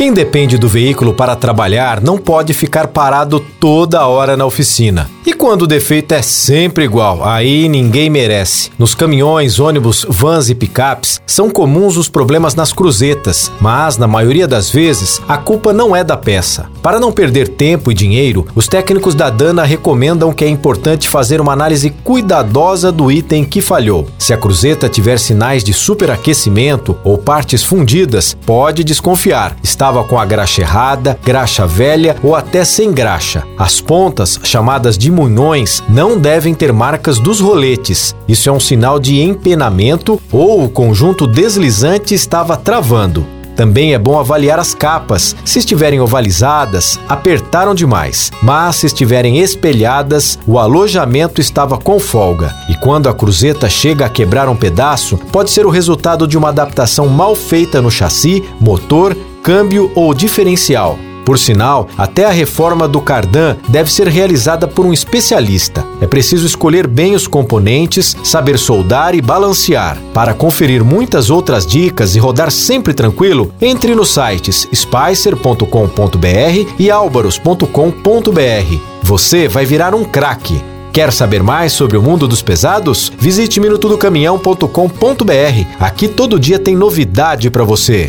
Quem depende do veículo para trabalhar não pode ficar parado toda hora na oficina. E quando o defeito é sempre igual, aí ninguém merece. Nos caminhões, ônibus, vans e picapes, são comuns os problemas nas cruzetas, mas na maioria das vezes a culpa não é da peça. Para não perder tempo e dinheiro, os técnicos da Dana recomendam que é importante fazer uma análise cuidadosa do item que falhou. Se a cruzeta tiver sinais de superaquecimento ou partes fundidas, pode desconfiar. Estava com a graxa errada, graxa velha ou até sem graxa. As pontas, chamadas de munhões, não devem ter marcas dos roletes. Isso é um sinal de empenamento ou o conjunto deslizante estava travando. Também é bom avaliar as capas. Se estiverem ovalizadas, apertaram demais, mas se estiverem espelhadas, o alojamento estava com folga. E quando a cruzeta chega a quebrar um pedaço, pode ser o resultado de uma adaptação mal feita no chassi, motor, câmbio ou diferencial. Por sinal, até a reforma do cardan deve ser realizada por um especialista. É preciso escolher bem os componentes, saber soldar e balancear. Para conferir muitas outras dicas e rodar sempre tranquilo, entre nos sites spicer.com.br e albaros.com.br. Você vai virar um craque. Quer saber mais sobre o mundo dos pesados? Visite minutodocaminhão.com.br. Aqui todo dia tem novidade para você.